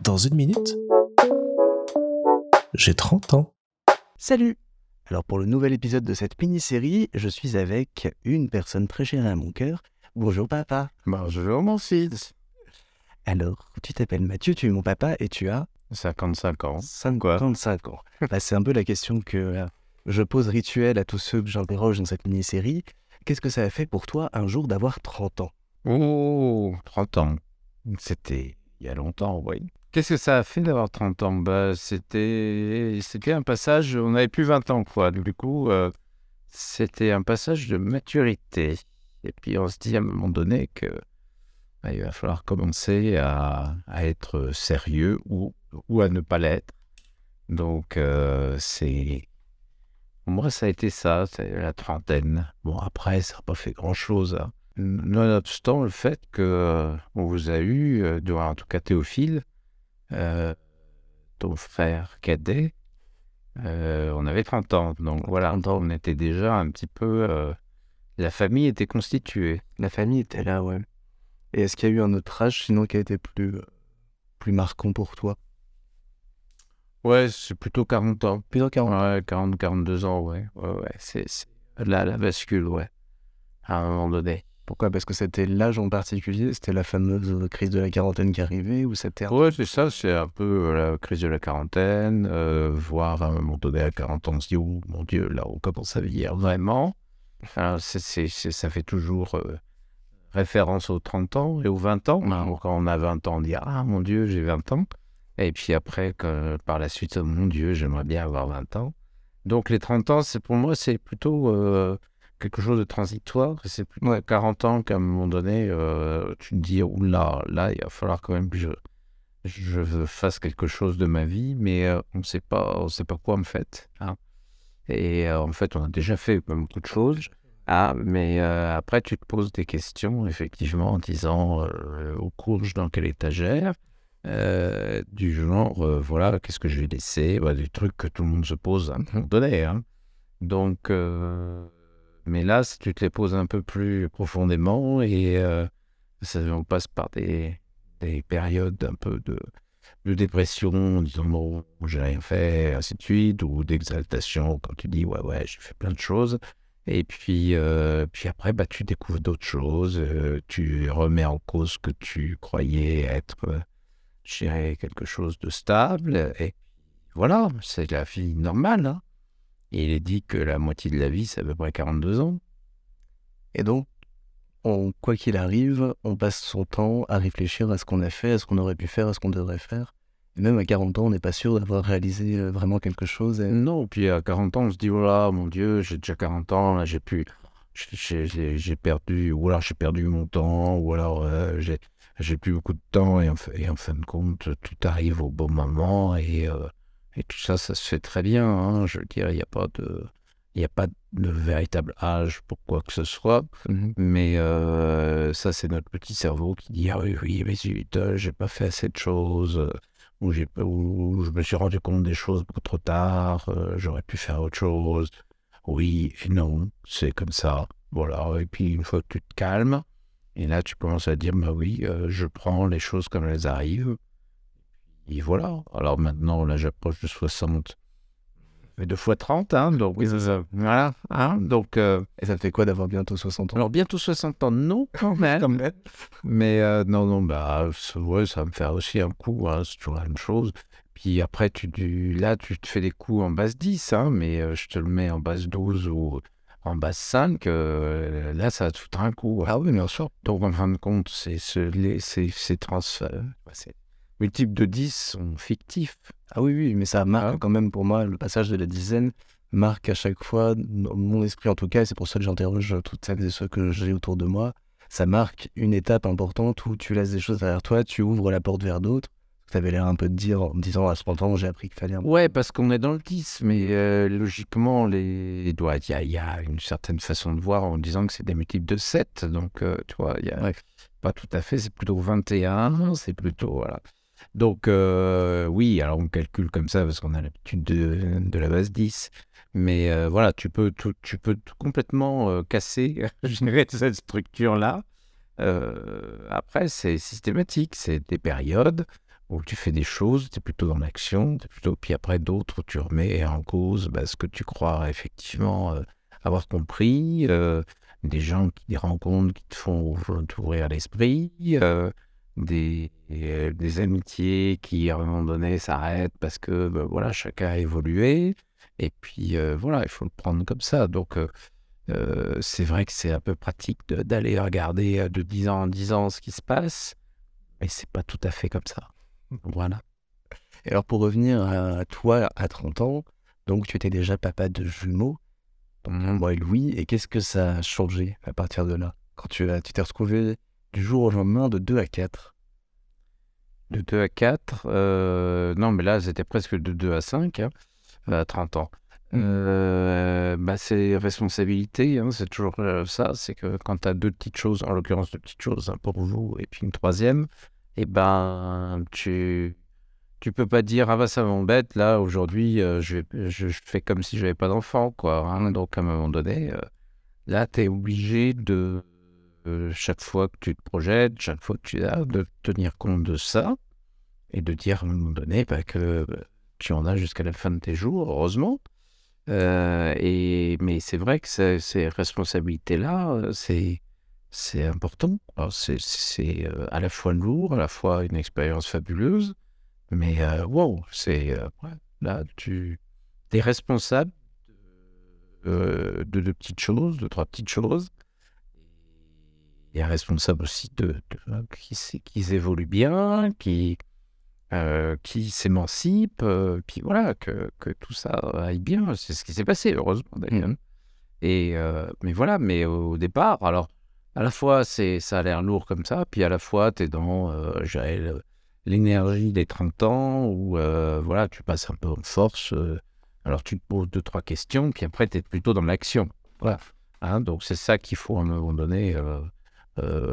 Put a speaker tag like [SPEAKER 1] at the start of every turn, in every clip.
[SPEAKER 1] Dans une minute, j'ai 30 ans.
[SPEAKER 2] Salut Alors pour le nouvel épisode de cette mini-série, je suis avec une personne très chère à mon cœur. Bonjour papa.
[SPEAKER 3] Bonjour mon fils.
[SPEAKER 2] Alors, tu t'appelles Mathieu, tu es mon papa et tu as
[SPEAKER 3] 55 ans.
[SPEAKER 2] 55 ans. Bah, c'est un peu la question que euh, je pose rituel à tous ceux que j'interroge dans cette mini-série. Qu'est-ce que ça a fait pour toi un jour d'avoir 30 ans?
[SPEAKER 3] Oh, 30 ans. C'était il y a longtemps, oui. Qu'est-ce que ça a fait d'avoir 30 ans? Bah, C'était c'était un passage, on n'avait plus 20 ans, quoi. Du coup, euh, c'était un passage de maturité. Et puis on se dit à un moment donné que bah, il va falloir commencer à, être sérieux ou, ou à ne pas l'être. Donc, euh, c'est. Moi, ça a été ça, la trentaine. Bon, après, ça n'a pas fait grand-chose. hein. Nonobstant le fait que euh, on vous a eu, euh, en tout cas Théophile, euh, ton frère cadet, euh, on avait 30 ans. Donc voilà, on était déjà un petit peu. euh, la famille était constituée.
[SPEAKER 2] La famille était là, ouais. Et est-ce qu'il y a eu un autre âge sinon qui a été plus, plus marquant pour toi?
[SPEAKER 3] Ouais, c'est plutôt 40 ans.
[SPEAKER 2] Plutôt 40
[SPEAKER 3] Ouais, 40, 42 ans, ouais. Ouais, ouais. C'est c'est la, la bascule, ouais. À un moment donné.
[SPEAKER 2] Pourquoi? Parce que c'était l'âge en particulier C'était la fameuse crise de la quarantaine qui arrivait Ou c'était
[SPEAKER 3] Ouais, c'est ça, c'est un peu euh, la crise de la quarantaine, euh, voire à un moment donné à 40 ans, on se dit, oh mon Dieu, là, on commence à vieillir vraiment. Ça fait toujours euh, référence aux 30 ans et aux 20 ans. Alors, quand on a 20 ans, on dit, ah mon Dieu, j'ai 20 ans. Et puis après, par la suite, oh mon Dieu, j'aimerais bien avoir 20 ans. Donc les 30 ans, c'est pour moi, c'est plutôt euh, quelque chose de transitoire. C'est plutôt à 40 ans qu'à un moment donné, euh, tu te dis, oula, là, il va falloir quand même que je, je fasse quelque chose de ma vie, mais euh, on ne sait pas, on sait pas quoi en fait. hein. Et euh, en fait, on a déjà fait beaucoup de choses. Ah, mais après, tu te poses des questions, effectivement, en disant au courge dans quelle étagère, du genre, voilà, qu'est-ce que je vais laisser? Bah, Des trucs que tout le monde se pose à un moment donné. hein. Donc, mais là, si tu te les poses un peu plus profondément et euh, ça, on passe par des, des périodes un peu de, dépression, en disant bon, j'ai rien fait, ainsi de suite, ou d'exaltation quand tu dis ouais, ouais, j'ai fait plein de choses. Et puis, euh, puis après, bah, tu découvres d'autres choses, euh, tu remets en cause ce que tu croyais être, je dirais, quelque chose de stable. Et voilà, c'est la vie normale. hein. Et il est dit que la moitié de la vie, c'est à peu près 42 ans.
[SPEAKER 2] Et donc, on, quoi qu'il arrive, on passe son temps à réfléchir à ce qu'on a fait, à ce qu'on aurait pu faire, à ce qu'on devrait faire. Et même à 40 ans, on n'est pas sûr d'avoir réalisé euh, vraiment quelque chose. Et...
[SPEAKER 3] Non, puis à 40 ans, on se dit, oh là, mon Dieu, j'ai déjà 40 ans, là, j'ai pu, j'ai- perdu, ou alors j'ai perdu mon temps, ou alors euh, j'ai plus beaucoup de temps, et en, fa- et en fin de compte, tout arrive au bon moment, et, euh, et tout ça, ça se fait très bien, hein, je veux dire, il n'y a pas de... Il n'y a pas de véritable âge pour quoi que ce soit,
[SPEAKER 2] Mhm.
[SPEAKER 3] mais euh, ça, c'est notre petit cerveau qui dit Ah oui, oui, mais zut, j'ai pas fait assez de choses, euh, ou, ou je me suis rendu compte des choses beaucoup trop tard, euh, j'aurais pu faire autre chose. Oui et non, c'est comme ça. Voilà, et puis une fois que tu te calmes, et là, tu commences à dire Bah oui, euh, je prends les choses comme elles arrivent. Et voilà. Alors maintenant, là, j'approche de 60. Mais deux fois 30, hein, donc oui, c'est ça. Voilà, hein, donc. euh,
[SPEAKER 2] Et ça fait quoi d'avoir bientôt 60 ans?
[SPEAKER 3] Alors bientôt 60 ans, non quand même. Mais euh, non, non, bah ça, ouais, ça me faire aussi un coup, hein, c'est toujours la même chose. Puis après, tu, tu- là, tu te fais des coups en base 10, hein, mais euh, je te le mets en base 12 ou en base 5, euh, là, ça va te foutre un coup.
[SPEAKER 2] Ah oui, bien sûr.
[SPEAKER 3] Donc en fin de compte, c'est ce, les- ces, ces transferts, multiples de 10 sont fictifs.
[SPEAKER 2] Ah oui, oui, mais ça marque
[SPEAKER 3] Ah.
[SPEAKER 2] quand même pour moi, le passage de la dizaine marque à chaque fois, dans mon esprit en tout cas, et c'est pour ça que j'interroge toutes celles et ceux que j'ai autour de moi, ça marque une étape importante où tu laisses des choses derrière toi, tu ouvres la porte vers d'autres. Tu avais l'air un peu de dire en me disant à 30 ans, j'ai appris qu'il fallait un
[SPEAKER 3] Ouais, parce qu'on est dans le 10, mais euh, logiquement, les... il y, a, y a une certaine façon de voir en disant que c'est des multiples de 7. Donc, euh, tu vois, il y a
[SPEAKER 2] Ouais.
[SPEAKER 3] pas tout à fait, c'est plutôt 21, c'est plutôt. Voilà. Donc, euh, oui, alors on calcule comme ça parce qu'on a l'habitude de, de la base 10. Mais euh, voilà, tu peux, tout- tu peux tout complètement euh, casser dirais, cette structure-là. Après, c'est systématique, c'est des périodes où tu fais des choses, tu es plutôt dans l'action, plutôt, puis après d'autres où tu remets en cause bah, ce que tu crois effectivement avoir compris, des gens qui des rencontres qui te font ouvrir l'esprit, euh, des, des amitiés qui à un moment donné s'arrêtent parce que bah, voilà chacun a évolué, et puis voilà il faut le prendre comme ça. Donc c'est vrai que c'est un peu pratique d'aller regarder de 10 ans en 10 ans ce qui se passe, mais c'est pas tout à fait comme ça. Voilà.
[SPEAKER 2] Et alors pour revenir à toi à 30 ans, donc tu étais déjà papa de jumeaux,
[SPEAKER 3] Mmh.
[SPEAKER 2] moi et Louis, et qu'est-ce que ça a changé à partir de là Quand tu t'es retrouvé du jour au lendemain de 2 à 4
[SPEAKER 3] De 2 à 4, euh, non, mais là, c'était presque de 2 à 5, hein, à 30 ans.
[SPEAKER 2] Mm.
[SPEAKER 3] Euh, bah, c'est responsabilité, hein, c'est toujours euh, ça. C'est que quand tu as deux petites choses, en l'occurrence deux petites choses hein, pour vous, et puis une troisième, et ben, tu tu peux pas dire ah bah ça m'embête là aujourd'hui euh, je, je fais comme si j'avais pas d'enfant quoi hein. donc à un moment donné euh, là tu es obligé de euh, chaque fois que tu te projettes chaque fois que tu as de tenir compte de ça et de dire à un moment donné bah, que bah, tu en as jusqu'à la fin de tes jours heureusement Euh, et mais c'est vrai que ces, ces responsabilités là c'est important c'est euh, à la fois lourd à la fois une expérience fabuleuse mais euh, wow, c'est euh, là tu es responsable euh, de deux petites choses, de trois petites choses. Et responsable aussi de, qu'ils évoluent bien, qui euh, qui s'émancipent, euh, puis voilà que, que tout ça aille bien. C'est ce qui s'est passé heureusement d'ailleurs. Et euh, mais voilà, mais au départ, alors à la fois c'est ça a l'air lourd comme ça, puis à la fois tu es dans euh, l'énergie des 30 ans où voilà, tu passes un peu en force. alors tu te poses deux, trois questions, puis après tu es plutôt dans l'action. Voilà. Hein, donc c'est ça qu'il faut à un moment donné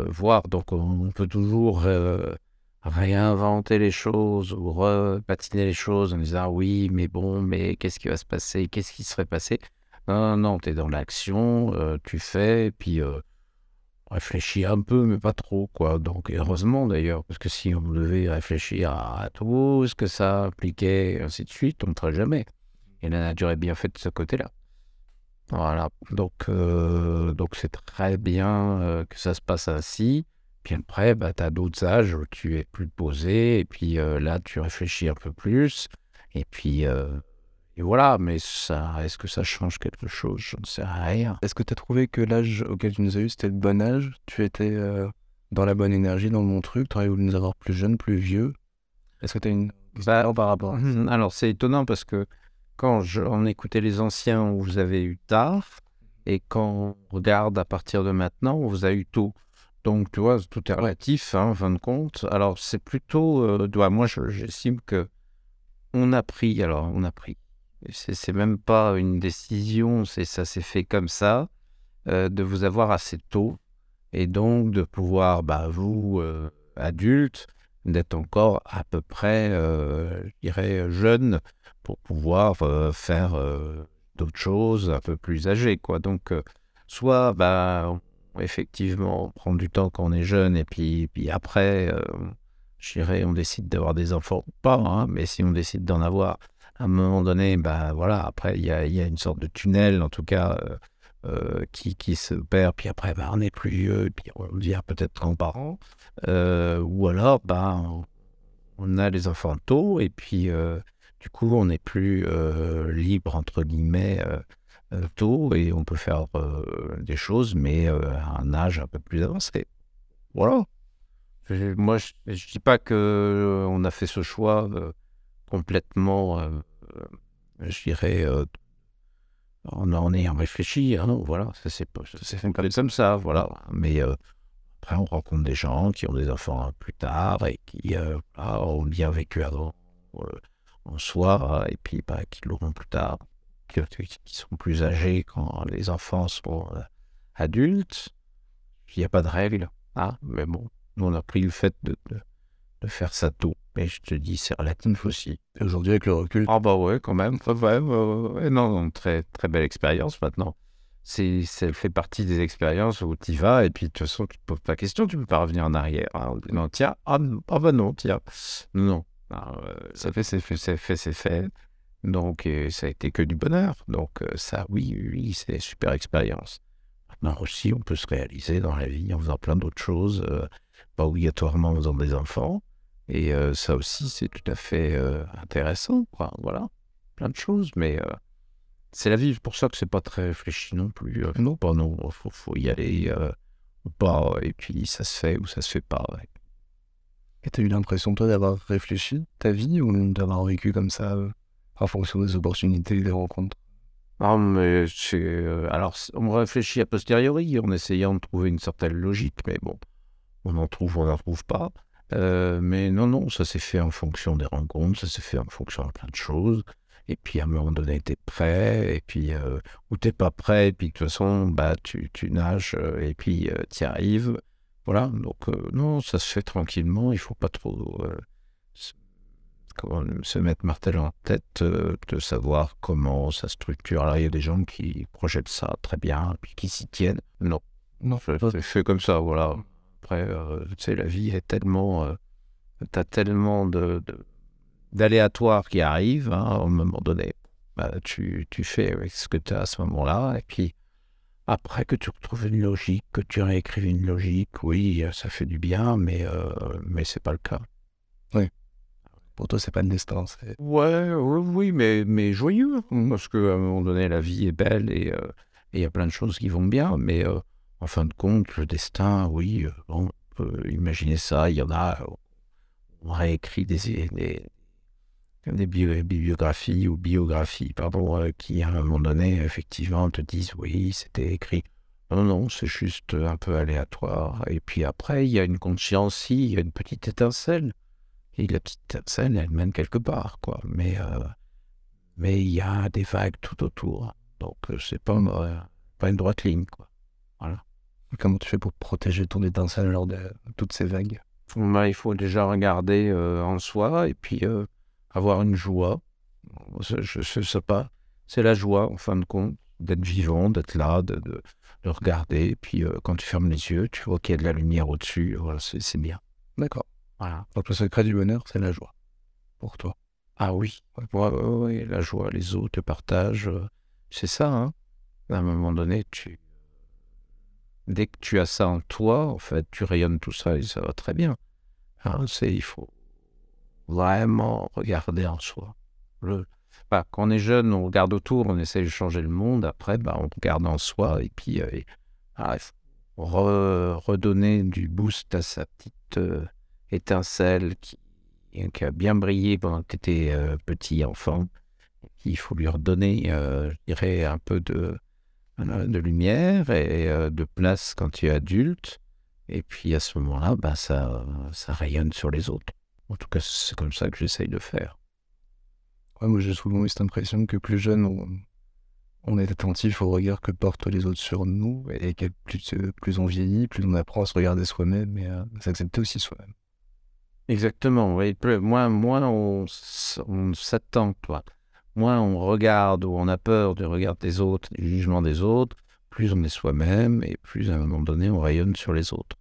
[SPEAKER 3] voir. Donc on, peut toujours euh, réinventer les choses ou repatiner les choses en disant oui, mais bon, mais qu'est-ce qui va se passer? Qu'est-ce qui serait passé? Non, non, tu dans l'action, euh, tu fais, et puis euh, réfléchis un peu, mais pas trop, quoi. Donc, heureusement d'ailleurs, parce que si on devait réfléchir à, tout ce que ça impliquait, ainsi de suite, on ne ferait jamais. Et la nature est bien faite de ce côté-là. Voilà. Donc, euh, donc c'est très bien euh, que ça se passe ainsi. Puis après, bah, tu as d'autres âges où tu es plus posé, et puis euh, là, tu réfléchis un peu plus. Et puis, et voilà, mais ça, est-ce que ça change quelque chose? Je ne sais rien.
[SPEAKER 2] Est-ce que tu as trouvé que l'âge auquel tu nous as eu, c'était le bon âge? Tu étais dans la bonne énergie, dans le bon truc? Tu aurais voulu nous avoir plus jeunes, plus vieux? Est-ce que tu as une question par rapport à
[SPEAKER 3] Mhm. Alors, c'est étonnant parce que quand on écoutait les anciens, on vous avez eu tard, et quand on regarde à partir de maintenant, on vous a eu tôt. Donc, tu vois, tout est relatif, hein, fin de compte. Alors, c'est plutôt. euh, moi, je- j'estime que on a pris. Alors, on a pris. C'est même pas une décision, c'est ça s'est fait comme ça, euh, de vous avoir assez tôt, et donc de pouvoir, bah, vous, euh, adultes, d'être encore à peu près, euh, je dirais, jeune pour pouvoir euh, faire euh, d'autres choses un peu plus âgées, quoi. Donc, euh, soit, bah, effectivement, on prend du temps quand on est jeune, et puis, puis après, dirais, on décide d'avoir des enfants ou pas, hein, mais si on décide d'en avoir, à un moment donné, bah, voilà, après, il y a, y a une sorte de tunnel, en tout cas, qui, qui se perd, puis après, bah, on est plus vieux, et puis on devient peut-être grands-parents, ou alors, bah, on- a les enfants tôt, et puis du coup, on n'est plus euh, libre, entre guillemets, euh, euh, tôt, et on peut faire euh, des choses, mais à un âge un peu plus avancé. Voilà. Moi, je ne dis pas que euh, on a fait ce choix complètement, je dirais, euh, en ayant réfléchi. Hein, voilà, c'est comme ça, voilà. Mais après, on rencontre des gens qui ont des enfants plus tard et qui ont bien vécu avant en soi, et puis bah, qui l'auront plus tard, qui, qui sont plus âgés quand les enfants sont euh, adultes. Il n'y a pas de règle, hein, mais bon, nous on a pris le fait de, de, de faire ça tôt. Mais je te dis, c'est relatif aussi.
[SPEAKER 2] Et Aujourd'hui, avec le recul,
[SPEAKER 3] Ah bah ouais, quand même. Ouais. Non, non, très, très belle expérience maintenant. c'est, ça fait partie des expériences où tu y vas et puis de toute façon, tu te poses pas question, tu peux pas revenir en arrière. hein, disant, tiens, ah, ah bah non, tiens, non. Euh, ça fait, c'est fait, c'est fait, c'est fait. Donc, euh, ça a été que du bonheur. Donc, euh, ça, oui, oui, c'est une super expérience. Maintenant aussi, on peut se réaliser dans la vie en faisant plein d'autres choses, euh, pas obligatoirement en faisant des enfants. Et euh, ça aussi, c'est tout à fait euh, intéressant, quoi. Voilà, plein de choses, mais c'est la vie. C'est pour ça que c'est pas très réfléchi non plus. Non, pas non, faut, faut y aller ou pas, et puis ça se fait ou ça se fait pas. ouais.
[SPEAKER 2] Et t'as eu l'impression, toi, d'avoir réfléchi ta vie ou d'avoir vécu comme ça euh, en fonction des opportunités, des rencontres?
[SPEAKER 3] Ah, mais euh, alors, on réfléchit a posteriori en essayant de trouver une certaine logique, mais bon, on en trouve, on n'en trouve pas. Euh, mais non, non, ça s'est fait en fonction des rencontres, ça s'est fait en fonction de plein de choses. Et puis à un moment donné, t'es prêt, et puis euh, ou t'es pas prêt, et puis de toute façon, bah tu, tu nages, euh, et puis euh, t'y arrives. Voilà, donc euh, non, ça se fait tranquillement, il faut pas trop euh, se, comment, se mettre martel en tête euh, de savoir comment ça structure. Alors il y a des gens qui projettent ça très bien, puis qui s'y tiennent. Non, non, fait comme ça, voilà. Après, tu sais, la vie est tellement... euh, T'as tellement de... de d'aléatoires qui arrivent, hein, à un moment donné. Bah, tu, tu fais avec ce que tu as à ce moment-là, et puis après que tu retrouves une logique, que tu réécrives une logique, oui, euh, ça fait du bien, mais, euh, mais c'est pas le cas.
[SPEAKER 2] Pour toi, c'est pas le destin.
[SPEAKER 3] Ouais, oui, oui, mais, mais joyeux, parce qu'à un moment donné, la vie est belle et euh, et il y a plein de choses qui vont bien, mais euh, en fin de compte, le destin, oui, on peut imaginer ça, il y en a, on réécrit des, des, des bio- bibliographies ou biographies, pardon, euh, qui à un moment donné, effectivement, te disent, oui, c'était écrit. Non, non, c'est juste un peu aléatoire. Et puis après, il y a une conscience, il y a une petite étincelle. Et la petite étincelle, elle mène quelque part, quoi. Mais euh, mais il y a des vagues tout autour. Donc, euh, c'est pas, pas une droite ligne, quoi.
[SPEAKER 2] Comment tu fais pour protéger ton étincelle lors de toutes ces vagues?
[SPEAKER 3] Bah, il faut déjà regarder en soi et puis avoir une joie. Je, je sais pas. C'est la joie, en fin de compte, d'être vivant, d'être là, de, de, de regarder. Puis, euh, quand tu fermes les yeux, tu vois qu'il y a de la lumière au-dessus. Voilà, c'est bien.
[SPEAKER 2] D'accord.
[SPEAKER 3] Voilà.
[SPEAKER 2] Donc le secret du bonheur, c'est la joie. Pour toi.
[SPEAKER 3] Ah oui, ouais, ouais, ouais, ouais, la joie, les autres, le partage, euh, c'est ça. Hein. À un moment donné, tu... dès que tu as ça en toi, en fait, tu rayonnes tout ça et ça va très bien. Hein, c'est, il faut vraiment regarder en soi. Bah, quand on est jeune, on regarde autour, on essaie de changer le monde. Après, bah, on regarde en soi et puis euh, et- ah, redonner du boost à sa petite euh, étincelle qui, a bien brillé pendant que tu étais euh, petit enfant. Il faut lui redonner, euh, je dirais, un peu de, lumière et de place quand tu es adulte. Et puis à ce moment-là, bah, ça rayonne sur les autres. En tout cas, c'est comme ça que j'essaye de faire.
[SPEAKER 2] Ouais, moi j'ai souvent eu cette impression que plus jeune, on, on est attentif au regard que portent les autres sur nous, et que plus, plus on vieillit, plus on apprend à se regarder soi-même et à s'accepter aussi soi-même.
[SPEAKER 3] Exactement, oui. Moins, moins on, on s'attend, toi. Moins on regarde ou on a peur du regard des autres, du jugement des autres, plus on est soi-même et plus à un moment donné on rayonne sur les autres.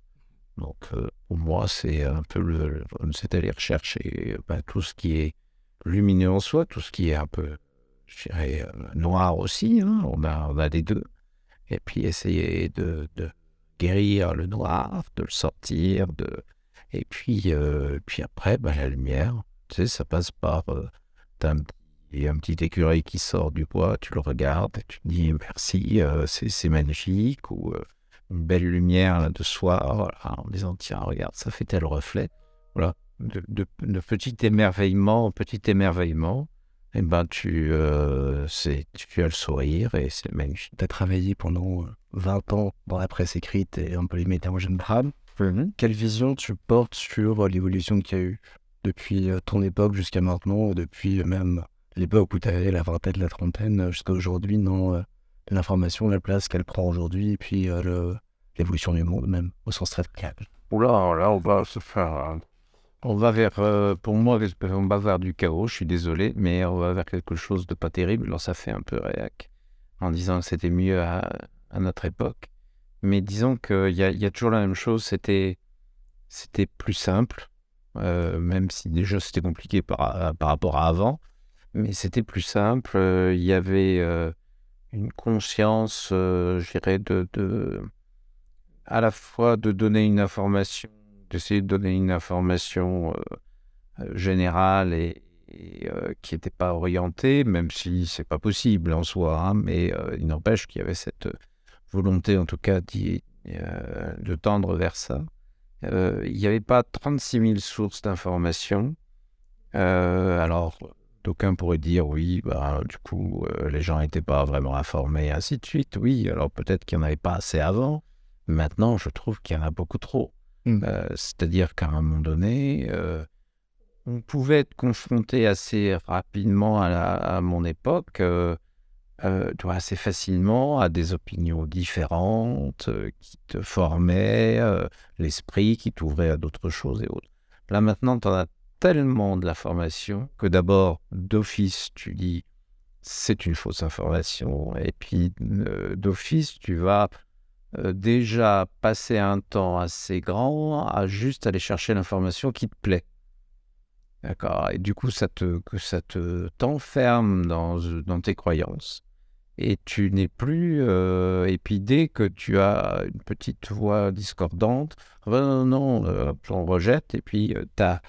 [SPEAKER 3] Donc euh, pour moi, c'est un peu le, le- c'est aller rechercher ben, tout ce qui est lumineux en soi, tout ce qui est un peu, je dirais, euh, noir aussi. hein. On, a, on a les deux. Et puis essayer de, de guérir le noir, de le sortir, de, et puis, euh, puis après, bah, la lumière, tu sais, ça passe par. euh, un, petit- un petit écureuil qui sort du bois, tu le regardes et tu te dis merci, c'est magnifique, ou une belle lumière là, de soir, voilà, en disant tiens, regarde, ça fait tel reflet. Voilà, de, de, de petit émerveillement en petit émerveillement, et ben tu, euh, c'est- tu as le sourire et c'est magnifique.
[SPEAKER 2] Tu as travaillé pendant euh, 20 ans dans la presse écrite et un peu les médias en général. Quelle vision tu portes sur euh, l'évolution qu'il y a eu depuis euh, ton époque jusqu'à maintenant, depuis euh, même l'époque où tu avais la vingtaine, la trentaine, euh, jusqu'à aujourd'hui, euh, l'information, la place qu'elle prend aujourd'hui, et puis euh, l'évolution du monde même, au sens très large.
[SPEAKER 3] Oula, là, on va se faire. On va vers, euh, pour moi, on va vers du chaos, je suis désolé, mais on va vers quelque chose de pas terrible. Alors, ça fait un peu réac en disant que c'était mieux à notre époque. Mais disons qu'il y a, y a toujours la même chose, c'était, plus simple, euh, même si déjà c'était compliqué par, par rapport à avant, mais c'était plus simple. Il y avait une conscience, euh, je dirais, de, de, à la fois de donner une information, d'essayer de donner une information euh, euh, générale et, euh, qui n'était pas orientée, même si c'est pas possible en soi, hein, mais il n'empêche qu'il y avait cette volonté, en tout cas, de tendre vers ça. Il n'y avait pas 36 000 sources d'informations. Alors, d'aucuns pourraient dire oui, bah, du coup, euh, les gens n'étaient pas vraiment informés, ainsi de suite. Oui, alors peut-être qu'il n'y en avait pas assez avant. Maintenant, je trouve qu'il y en a beaucoup trop.
[SPEAKER 2] Mm.
[SPEAKER 3] Euh, C'est-à-dire qu'à un moment donné, euh, on pouvait être confronté assez rapidement à, la- à mon époque, assez facilement à des opinions différentes qui te formaient l'esprit, qui t'ouvraient à d'autres choses et autres. Là maintenant, tu en as tellement de l'information que d'abord, d'office, tu dis c'est une fausse information, et puis euh, d'office, tu vas euh, déjà passer un temps assez grand à juste aller chercher l'information qui te plaît. D'accord? Et du coup, ça te, que ça te t'enferme dans, dans tes croyances. Et tu n'es plus. euh, et puis dès que tu as une petite voix discordante, non, non, euh, on rejette. Et puis tu as,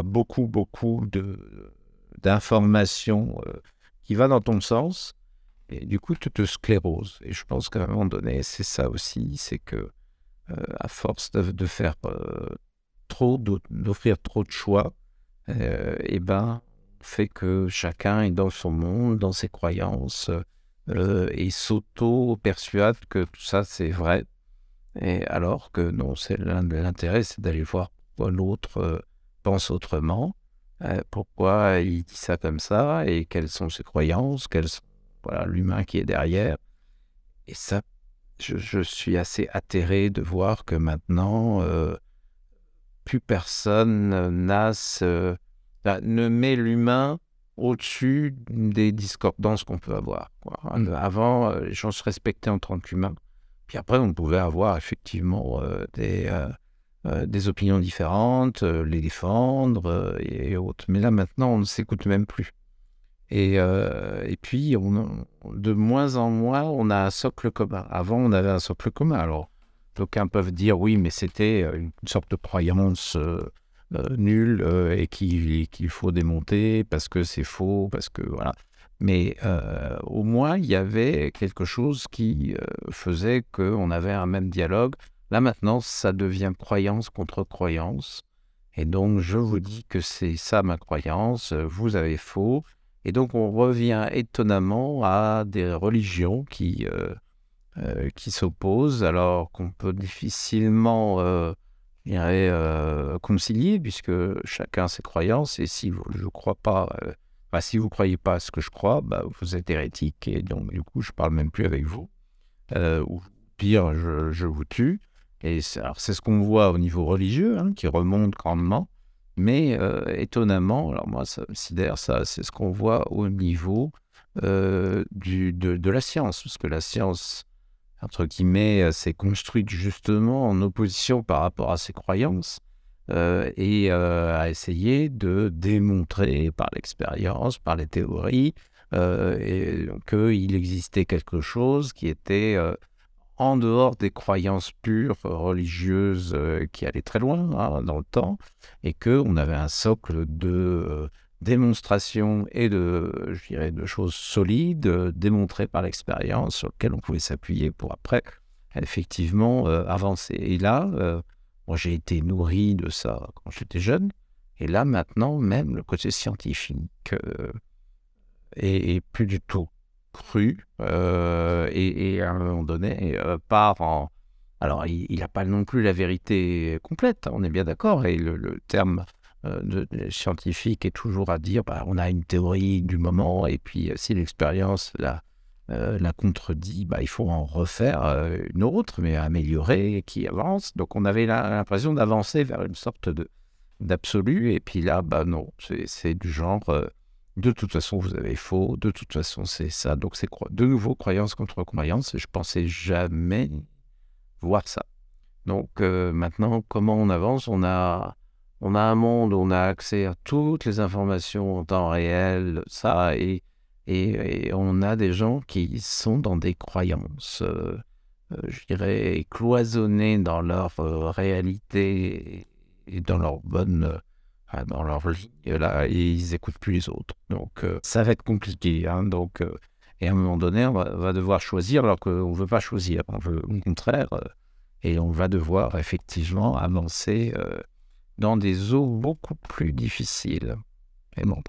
[SPEAKER 3] beaucoup, beaucoup de, d'informations euh, qui vont dans ton sens. Et du coup, tu te scléroses. Et je pense qu'à un moment donné, c'est ça aussi, c'est que euh, à force de, de faire euh, trop, d'o- d'offrir trop de choix, et ben, fait que chacun est dans son monde, dans ses croyances, et s'auto-persuade que tout ça c'est vrai. Et alors que non, c'est l'in- l'intérêt, c'est d'aller voir l'autre pense autrement, euh, pourquoi il dit ça comme ça, et quelles sont ses croyances, quels sont voilà l'humain qui est derrière. Et ça, je, je suis assez atterré de voir que maintenant, euh, plus personne euh, n'a ce- bah, ne met l'humain au-dessus des discordances qu'on peut avoir. quoi.
[SPEAKER 2] Mm.
[SPEAKER 3] Avant, euh, les gens se respectaient en tant qu'humains. Puis après, on pouvait avoir effectivement euh, des, euh, euh, des opinions différentes, euh, les défendre euh, et autres. Mais là, maintenant, on ne s'écoute même plus. Et, et puis, on, de moins en moins, on a un socle commun. Avant, on avait un socle commun. Alors, d'aucuns peuvent dire oui, mais c'était une sorte de croyance nulle et qu'il faut démonter parce que c'est faux, parce que voilà. Mais au moins, il y avait quelque chose qui euh, faisait qu'on avait un même dialogue. Là, maintenant, ça devient croyance contre croyance. Et donc, je vous dis que c'est ça ma croyance, vous avez faux. Et donc, on revient étonnamment à des religions qui, euh, euh, qui s'opposent, alors qu'on peut difficilement euh, concilier, puisque chacun ses croyances. Et si vous, je crois pas, si vous croyez pas à ce que je crois, bah, vous êtes hérétique. Et donc, du coup, je parle même plus avec vous. Ou pire, je vous tue. Et c'est ce qu'on voit au niveau religieux, hein, qui remonte grandement. Mais euh, étonnamment, alors moi, ça me sidère, ça, c'est ce qu'on voit au niveau euh, de, la science. Parce que la science, entre guillemets, euh, s'est construite justement en opposition par rapport à ses croyances et a essayé de démontrer par l'expérience, par les théories, qu'il existait quelque chose qui était en dehors des croyances pures religieuses euh, qui allaient très loin hein, dans le temps, et qu'on avait un socle de euh, démonstration et de, je dirais, de choses solides, euh, démontrées par l'expérience, sur lesquelles on pouvait s'appuyer pour après, effectivement, avancer. Et là, j'ai été nourri de ça quand j'étais jeune, et là maintenant, même le côté scientifique euh, est plus du tout cru, euh, et, et à un moment donné, euh, part en... Alors, il n'a pas non plus la vérité complète, on est bien d'accord, et le, terme euh, scientifique est toujours à dire, bah, on a une théorie du moment, et puis euh, si l'expérience la, la contredit, bah, il faut en refaire une autre, mais améliorée, qui avance. Donc, on avait l'impression d'avancer vers une sorte de d'absolu, et puis là, bah non, c'est du genre... de toute façon, vous avez faux, de toute façon, c'est ça. Donc, c'est de nouveau croyance contre croyance. Je pensais jamais voir ça. Donc, euh, maintenant, comment on avance? On a, on a un monde où on a accès à toutes les informations en temps réel, ça, et, et, on a des gens qui sont dans des croyances, euh, euh, je dirais, cloisonnées dans leur réalité et dans leur bonne dans leur vie, là, et ils écoutent plus les autres. Donc, euh, ça va être compliqué. Hein, donc, euh, et à un moment donné, on va, devoir choisir alors qu'on ne veut pas choisir. On veut au contraire, euh, et on va devoir effectivement avancer dans des eaux beaucoup plus difficiles.
[SPEAKER 2] Et bon,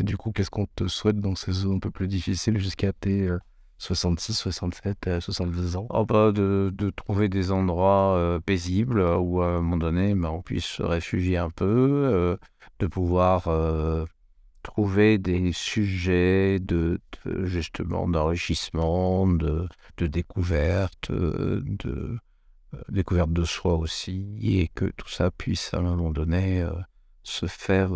[SPEAKER 2] du coup, qu'est-ce qu'on te souhaite dans ces eaux un peu plus difficiles jusqu'à tes 66, 67, 70 ans
[SPEAKER 3] oh bah de, de, trouver des endroits euh, paisibles où à un moment donné bah, on puisse se réfugier un peu, euh, de pouvoir euh, trouver des sujets de, justement d'enrichissement, de, de découverte, de découverte de soi aussi, et que tout ça puisse à un moment donné se faire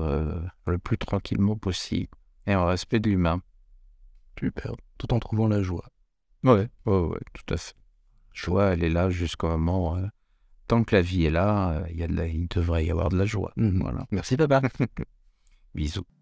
[SPEAKER 3] le plus tranquillement possible et en respect de l'humain.
[SPEAKER 2] Tout en trouvant la joie.
[SPEAKER 3] Ouais, ouais, ouais, tout à fait. Joie, elle est là jusqu'au moment. Euh, tant que la vie est là, euh, il, y a il devrait y avoir de la joie.
[SPEAKER 2] Mmh voilà. Merci, papa.
[SPEAKER 3] Bisous.